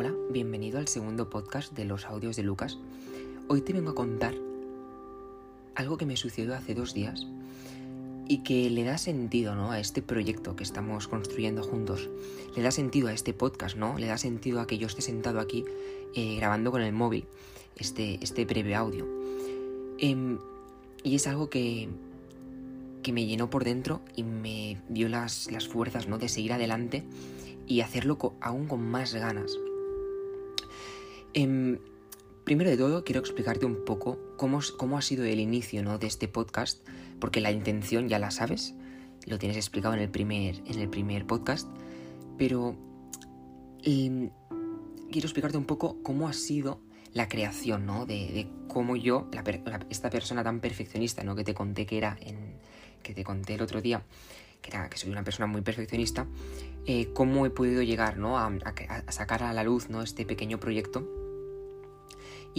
Hola, bienvenido al segundo podcast de los audios de Lucas. Hoy te vengo a contar algo que me sucedió hace dos días y que le da sentido ¿no? a este proyecto que estamos construyendo juntos. Le da sentido a este podcast, ¿no? Le da sentido a que yo esté sentado aquí eh, grabando con el móvil este, este breve audio. Em, y es algo que, que me llenó por dentro y me dio las, las fuerzas ¿no? de seguir adelante y hacerlo aún con más ganas. Em, primero de todo, quiero explicarte un poco cómo, cómo ha sido el inicio ¿no? de este podcast, porque la intención ya la sabes, lo tienes explicado en el primer, en el primer podcast, pero em, quiero explicarte un poco cómo ha sido la creación, ¿no? De, cómo yo, esta persona tan perfeccionista, ¿no? Que te conté que era, que te conté el otro día, que, era, que soy una persona muy perfeccionista, eh, cómo he podido llegar, ¿no? A, sacar a la luz, ¿no? Este pequeño proyecto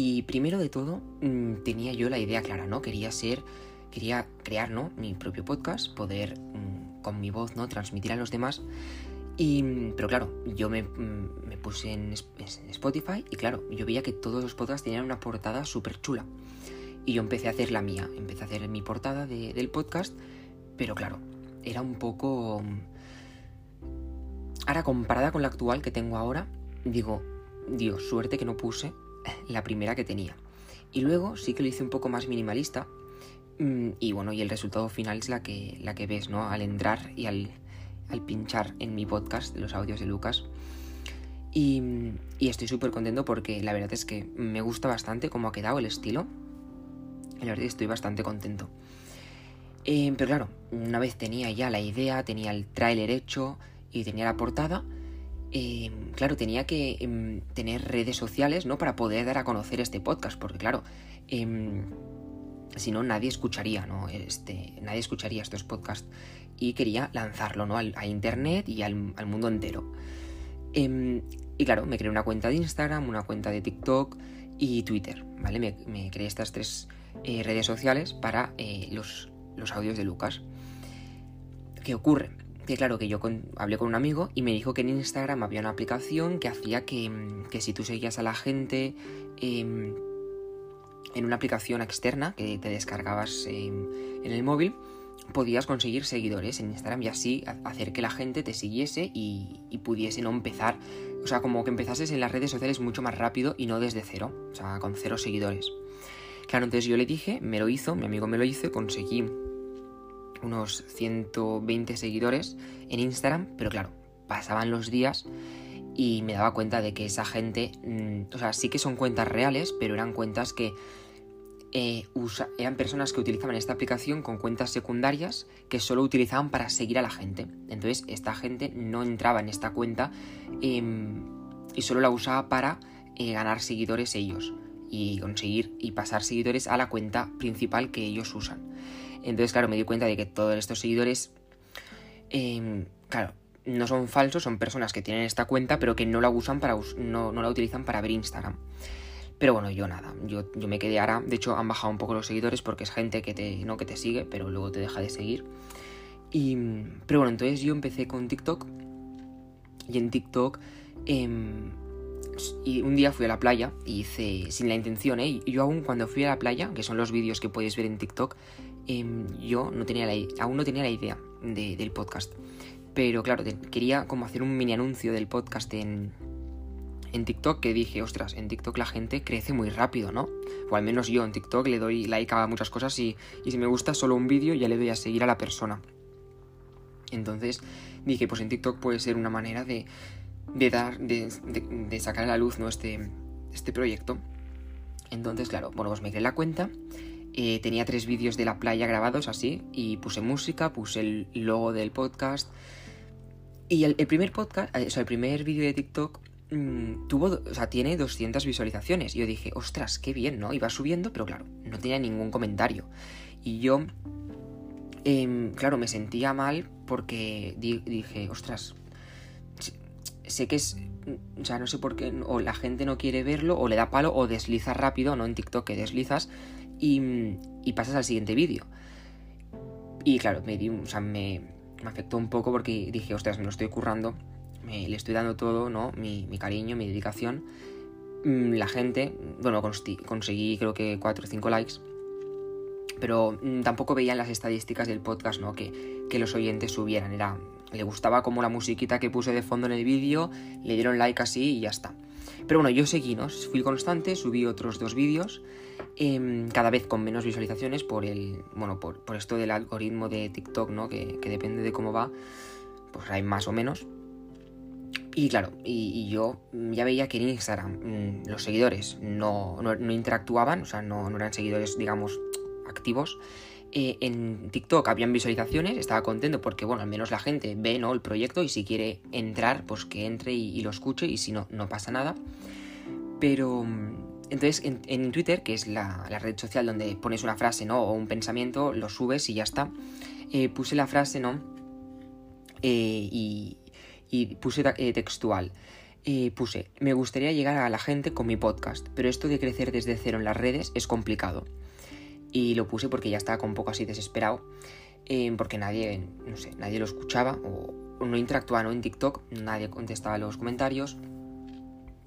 y primero de todo, mm, tenía yo la idea clara, ¿no? Quería ser, quería crear, ¿no? Mi propio podcast, poder mm, con mi voz, ¿no? Transmitir a los demás. Y, mm, pero claro, yo me, puse en, Spotify y claro, yo veía que todos los podcasts tenían una portada súper chula. Y yo empecé a hacer la mía, empecé a hacer mi portada del podcast, pero claro, era un poco... Ahora comparada con la actual que tengo ahora, digo, Dios, suerte que no puse la primera que tenía. Y luego sí que lo hice un poco más minimalista. Mm, y bueno, y el resultado final es la que, la que ves, ¿no? Al entrar y al, al pinchar en mi podcast de los audios de Lucas. Y, estoy súper contento porque la verdad es que me gusta bastante cómo ha quedado el estilo. Y la verdad estoy bastante contento. Eh, pero claro, una vez tenía ya la idea, tenía el tráiler hecho y tenía la portada, Em, claro, tenía que em, tener redes sociales, ¿no? Para poder dar a conocer este podcast, porque claro, em, si no, nadie escucharía, ¿no? Este, nadie escucharía estos podcasts. Y quería lanzarlo, ¿no? A internet y al, mundo entero. y claro, me creé una cuenta de Instagram, una cuenta de TikTok y Twitter, ¿vale? Me, creé estas tres eh, redes sociales para eh, los, los audios de Lucas. ¿Qué ocurre? Que claro, que yo hablé con un amigo y me dijo que en Instagram había una aplicación que hacía que, mm, si tú seguías a la gente em, en una aplicación externa que te descargabas em, en el móvil, podías conseguir seguidores en Instagram y así hacer que la gente te siguiese y, y pudiese no empezar, o sea, como que empezases en las redes sociales mucho más rápido y no desde cero, o sea, con cero seguidores. Claro, entonces yo le dije, me lo hizo, mi amigo me lo hizo conseguí unos 120 seguidores en Instagram, pero claro, pasaban los días y me daba cuenta de que esa gente, mm, o sea, sí que son cuentas reales, pero eran cuentas que eh, eran personas que utilizaban esta aplicación con cuentas secundarias que solo utilizaban para seguir a la gente. Entonces, esta gente no entraba en esta cuenta em, y solo la usaba para eh, ganar seguidores ellos y conseguir y pasar seguidores a la cuenta principal que ellos usan. Entonces, claro, me di cuenta de que todos estos seguidores, em, claro, no son falsos, son personas que tienen esta cuenta, pero que no la usan para no, no la utilizan para ver Instagram. Pero bueno, yo nada, yo, yo, me quedé ahora, de hecho han bajado un poco los seguidores porque es gente que te, no que te sigue, pero luego te deja de seguir. Y, pero bueno, entonces yo empecé con TikTok y en TikTok em, y un día fui a la playa y hice sin la intención, ¿eh? Y yo aún cuando fui a la playa, que son los vídeos que podéis ver en TikTok, Em, yo no tenía la, aún no tenía la idea del podcast. Pero claro, quería como hacer un mini anuncio del podcast en, en TikTok que dije, ostras, en TikTok la gente crece muy rápido, ¿no? O al menos yo en TikTok le doy like a muchas cosas y, y si me gusta solo un vídeo ya le doy a seguir a la persona. Entonces dije, pues en TikTok puede ser una manera de, de dar, de, de, sacar a la luz, ¿no? Este, este proyecto. Entonces, claro, bueno, pues me creé la cuenta tenía tres vídeos de la playa grabados así y puse música, puse el logo del podcast. Y el, primer podcast, eh, o sea, el primer vídeo de TikTok mm, tuvo, o sea, tiene 200 visualizaciones. Y yo dije, ostras, qué bien, ¿no? Iba subiendo, pero claro, no tenía ningún comentario. Y yo, em, claro, me sentía mal porque dije, ostras, sé que es o sea, no sé por qué, o la gente no quiere verlo, o le da palo, o desliza rápido, ¿no? En TikTok que deslizas, y, pasas al siguiente vídeo. Y claro, me, me, afectó un poco porque dije, ostras, me lo estoy currando le estoy dando todo, ¿no? Mi, cariño, mi dedicación. Mm, la gente, bueno, conseguí creo que 4 o 5 likes, pero mm, tampoco veían las estadísticas del podcast, ¿no? Que, que los oyentes subieran. Era, le gustaba como la musiquita que puse de fondo en el vídeo, le dieron like así y ya está. Pero bueno, yo seguí, ¿no? Fui constante, subí otros dos vídeos, em, cada vez con menos visualizaciones por el. Bueno, por, esto del algoritmo de TikTok, ¿no? Que, depende de cómo va, pues hay más o menos. Y claro, y, yo ya veía que en Instagram mm, los seguidores no, no, interactuaban, o sea, no, no eran seguidores, digamos, activos. Eh, en TikTok habían visualizaciones, estaba contento porque, bueno, al menos la gente ve ¿no? el proyecto y si quiere entrar, pues que entre y, lo escuche y si no, no pasa nada. Pero mm, entonces en, Twitter, que es la, red social donde pones una frase ¿no? o un pensamiento, lo subes y ya está, eh, puse la frase, ¿no? Eh, y, y, puse textual. puse, me gustaría llegar a la gente con mi podcast, pero esto de crecer desde cero en las redes es complicado y lo puse porque ya estaba un poco así desesperado, eh, porque nadie, no sé, nadie lo escuchaba o, no interactuaba. En TikTok nadie contestaba los comentarios.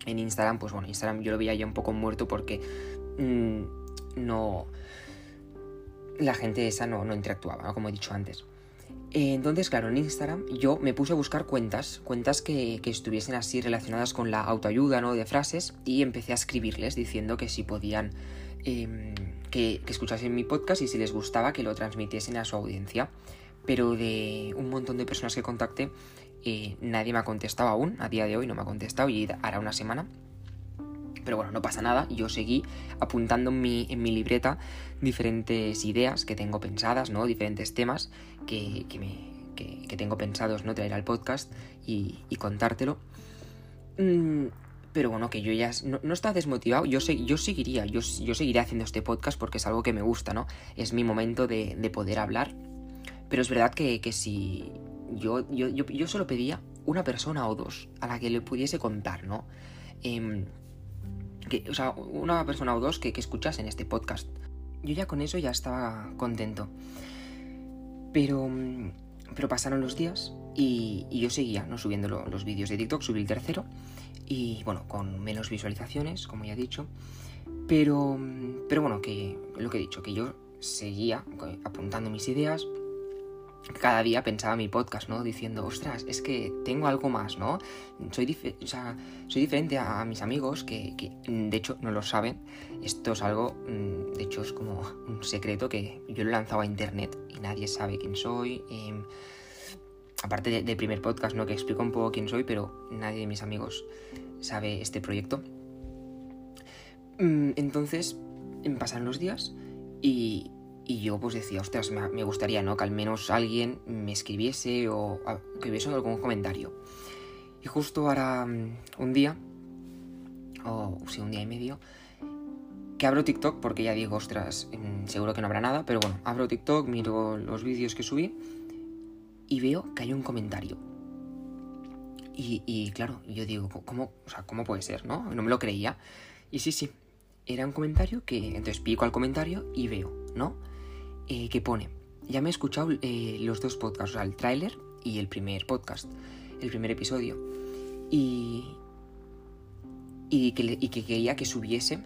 En Instagram, pues bueno, Instagram yo lo veía ya un poco muerto porque mm, no... La gente esa no, no interactuaba, como he dicho antes. Entonces, claro, en Instagram yo me puse a buscar cuentas, cuentas que, que, estuviesen así relacionadas con la autoayuda, ¿no? De frases, y empecé a escribirles diciendo que si podían em, que, escuchasen mi podcast y si les gustaba que lo transmitiesen a su audiencia. Pero de un montón de personas que contacté, eh, nadie me ha contestado aún, a día de hoy no me ha contestado y hará una semana. Pero bueno, no pasa nada, yo seguí apuntando en mi, en mi libreta diferentes ideas que tengo pensadas, ¿no? Diferentes temas que, que, me, que, tengo pensados, ¿no? Traer al podcast y, contártelo. Mm, pero bueno, que yo ya no, no está desmotivado, yo, yo seguiría, yo, yo seguiré haciendo este podcast porque es algo que me gusta, ¿no? Es mi momento de, poder hablar. Pero es verdad que, si yo, yo, yo, solo pedía una persona o dos a la que le pudiese contar, ¿no? Em, o sea, una persona o dos que, escuchasen este podcast. Yo ya con eso ya estaba contento. Pero, pero pasaron los días y, yo seguía, ¿no? Subiendo los vídeos de TikTok, subí el tercero y bueno, con menos visualizaciones, como ya he dicho. Pero, pero bueno, que lo que he dicho, que yo seguía apuntando mis ideas. Cada día pensaba mi podcast, ¿no? Diciendo, ostras, es que tengo algo más, ¿no? Soy, diferente a, mis amigos que, de hecho, no lo saben. Esto es algo, mm, de hecho, es como un secreto que yo lo he lanzado a internet y nadie sabe quién soy. Eh, aparte del primer podcast, ¿no? Que explico un poco quién soy, pero nadie de mis amigos sabe este proyecto. Mm, entonces, pasan los días y, y yo pues decía, ostras, me, gustaría, ¿no? Que al menos alguien me escribiese o que hubiese algún comentario. Y justo ahora mm, un día, o sí, un día y medio, que abro TikTok porque ya digo, ostras, mm, seguro que no habrá nada, pero bueno, abro TikTok, miro los vídeos que subí y veo que hay un comentario. Y, claro, yo digo, ¿cómo, o sea, ¿cómo puede ser? ¿No? No me lo creía. Y sí, sí, era un comentario que entonces pico al comentario y veo, ¿no? Eh, que pone, ya me he escuchado eh, los dos podcasts, o sea, el tráiler y el primer podcast, el primer episodio. Y, y, que, y que quería que subiese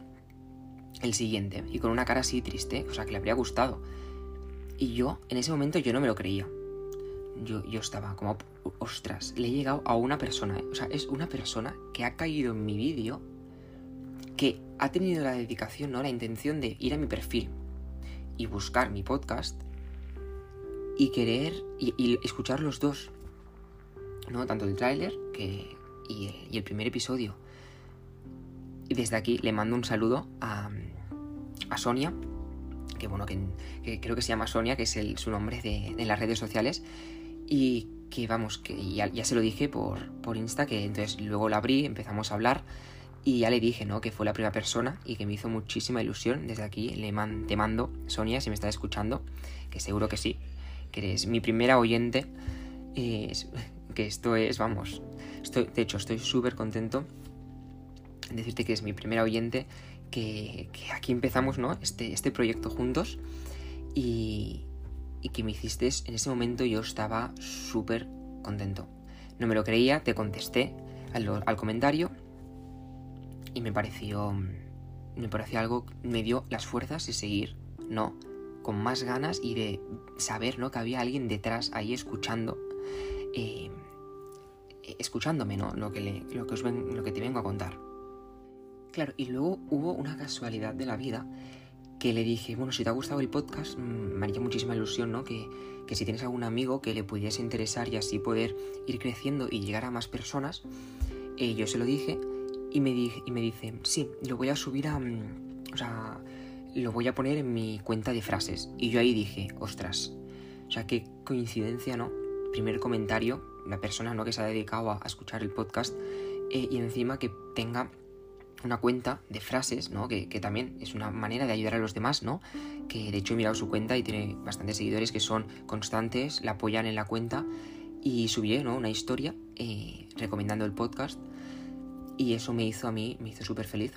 el siguiente. Y con una cara así triste, o sea, que le habría gustado. Y yo, en ese momento, yo no me lo creía yo, yo estaba como, ostras, le he llegado a una persona, o sea, es una persona que ha caído en mi vídeo, que ha tenido la dedicación, ¿no? La intención de ir a mi perfil y buscar mi podcast y querer y, escuchar los dos, ¿no? Tanto el tráiler que, y, el, primer episodio. Y desde aquí le mando un saludo a, a Sonia, que bueno, que, creo que se llama Sonia, que es el, su nombre de, de, las redes sociales, y que vamos, que ya, se lo dije por, por Insta, que entonces luego la abrí, empezamos a hablar y ya le dije, ¿no? Que fue la primera persona y que me hizo muchísima ilusión. Desde aquí le te mando, Sonia, si me estás escuchando, que seguro que sí, que eres mi primera oyente. que esto es, vamos, estoy, de hecho estoy súper contento en decirte que es mi primera oyente, que, que aquí empezamos, ¿no? Este, este proyecto juntos y, y que me hiciste, en ese momento yo estaba súper contento. no me lo creía, te contesté al, al comentario y me pareció, me pareció algo, me dio las fuerzas de seguir, ¿no? Con más ganas y de saber, ¿no? Que había alguien detrás ahí escuchando, eh, escuchándome, ¿no? Lo que, lo, que os lo que te vengo a contar. Claro, y luego hubo una casualidad de la vida que le dije, bueno, si te ha gustado el podcast, me haría muchísima ilusión, ¿no? Que, que si tienes algún amigo que le pudiese interesar y así poder ir creciendo y llegar a más personas, eh, yo se lo dije y me, y me dice, sí, lo voy a subir a... Mm, o sea, lo voy a poner en mi cuenta de frases. Y yo ahí dije, ostras, o sea, qué coincidencia, ¿no? Primer comentario, la persona, ¿no? Que se ha dedicado a, escuchar el podcast eh, y encima que tenga una cuenta de frases, ¿no? Que, que, también es una manera de ayudar a los demás, ¿no? Que de hecho he mirado su cuenta y tiene bastantes seguidores que son constantes, la apoyan en la cuenta y subí, ¿no? Una historia eh, recomendando el podcast y eso me hizo a mí, me hizo súper feliz,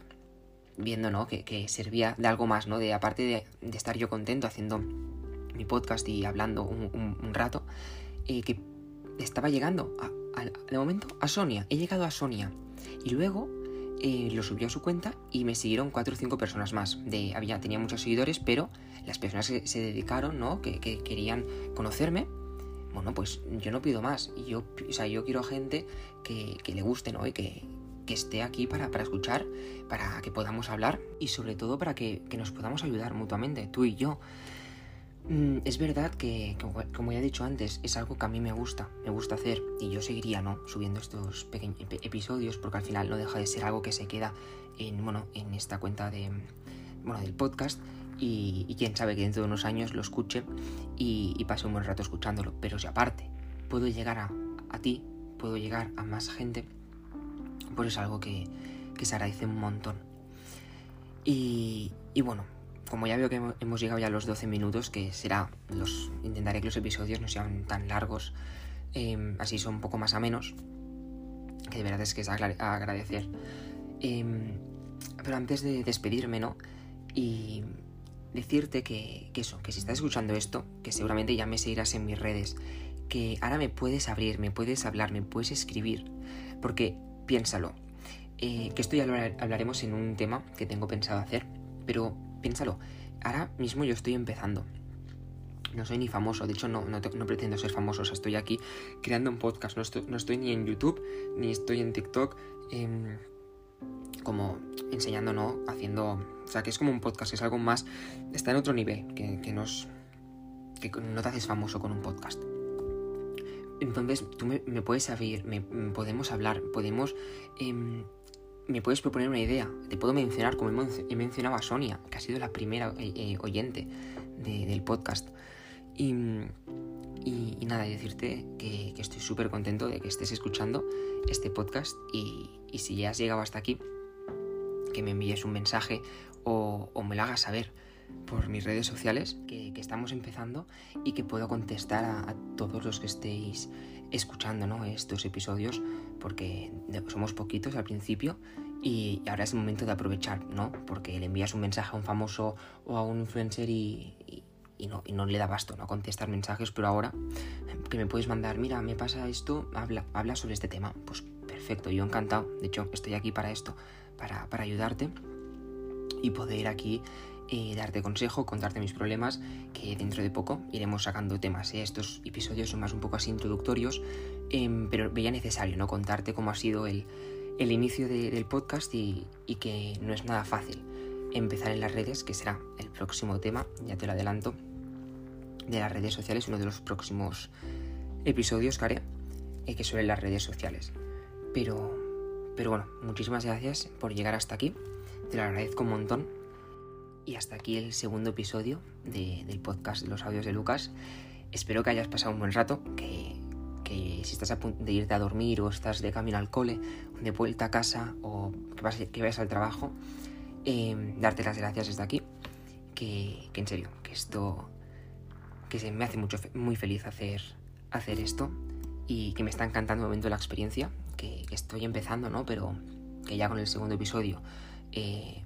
viendo, ¿no? Que, que, servía de algo más, ¿no? De aparte de, de, estar yo contento haciendo mi podcast y hablando un, rato, eh, que estaba llegando a, a, de momento a Sonia. He llegado a Sonia. Y luego eh, lo subió a su cuenta y me siguieron cuatro o cinco personas más. De, había, tenía muchos seguidores, pero las personas que se dedicaron, ¿no? Que, que querían conocerme, bueno, pues yo no pido más. Yo, o sea, yo quiero gente que, que le guste, ¿no? Y que, que esté aquí para, para, escuchar, para que podamos hablar y sobre todo para que, que nos podamos ayudar mutuamente, tú y yo. Mm, es verdad que, como ya he dicho antes, es algo que a mí me gusta, me gusta hacer y yo seguiría, ¿no? Subiendo estos pequeños episodios porque al final no deja de ser algo que se queda en, bueno, en esta cuenta de, bueno, del podcast y, quién sabe que dentro de unos años lo escuche y, pase un buen rato escuchándolo. Pero si aparte puedo llegar a, a ti, puedo llegar a más gente, es algo que, que se agradece un montón. Y, y, bueno, como ya veo que hemos llegado ya a los 12 minutos, que será, los intentaré que los episodios no sean tan largos, eh, así son un poco más a menos, que de verdad es que es a agradecer. Eh, pero antes de despedirme, ¿no? Y decirte que, que, eso, que si estás escuchando esto, que seguramente ya me seguirás en mis redes, que ahora me puedes abrir, me puedes hablar, me puedes escribir, porque piénsalo, eh, que esto ya lo hablaremos en un tema que tengo pensado hacer, pero piénsalo, ahora mismo yo estoy empezando. No soy ni famoso, de hecho no, no, pretendo ser famoso, o sea, estoy aquí creando un podcast, no estoy, ni en YouTube, ni estoy en TikTok, eh, como enseñando, ¿no? Haciendo, o sea, que es como un podcast, es algo más, está en otro nivel, que, que nos, que no te haces famoso con un podcast. Entonces, tú me, puedes abrir, me, podemos hablar, podemos... Eh, me puedes proponer una idea. Te puedo mencionar, como he mencionado a Sonia, que ha sido la primera eh, eh, oyente de, del podcast. Y, y, y, nada, decirte que, que estoy súper contento de que estés escuchando este podcast y, y, si ya has llegado hasta aquí, que me envíes un mensaje o, o me lo hagas saber por mis redes sociales, que, estamos empezando y que puedo contestar a, a todos los que estéis escuchando ¿no? estos episodios, porque somos poquitos al principio y ahora es el momento de aprovechar, ¿no? Porque le envías un mensaje a un famoso o a un influencer y, y, y no, y no le da basto, ¿no? Contestar mensajes, pero ahora que me puedes mandar, mira, me pasa esto, habla, habla sobre este tema, pues perfecto, yo encantado, de hecho estoy aquí para esto, para, para ayudarte y poder aquí eh, darte consejo, contarte mis problemas, que dentro de poco iremos sacando temas. ¿eh? Estos episodios son más un poco así introductorios, eh, pero veía necesario ¿no? contarte cómo ha sido el, el inicio de, del podcast y, y, que no es nada fácil empezar en las redes, que será el próximo tema, ya te lo adelanto, de las redes sociales, uno de los próximos episodios que haré, eh, que sobre las redes sociales. Pero, pero bueno, muchísimas gracias por llegar hasta aquí, te lo agradezco un montón y hasta aquí el segundo episodio de, del podcast de los audios de Lucas. Espero que hayas pasado un buen rato, que, que, si estás a punto de irte a dormir o estás de camino al cole, de vuelta a casa o que, vas, que vayas al trabajo, eh, darte las gracias desde aquí. Que, que, en serio, que esto que se me hace mucho, muy feliz hacer, hacer esto y que me está encantando el momento la experiencia, que, estoy empezando, ¿no? Pero que ya con el segundo episodio eh,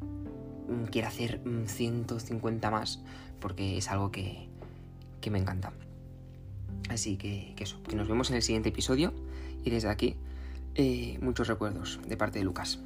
quiero hacer 150 mm, más porque es algo que, que me encanta. Así que, que eso, que nos vemos en el siguiente episodio y desde aquí eh, muchos recuerdos de parte de Lucas.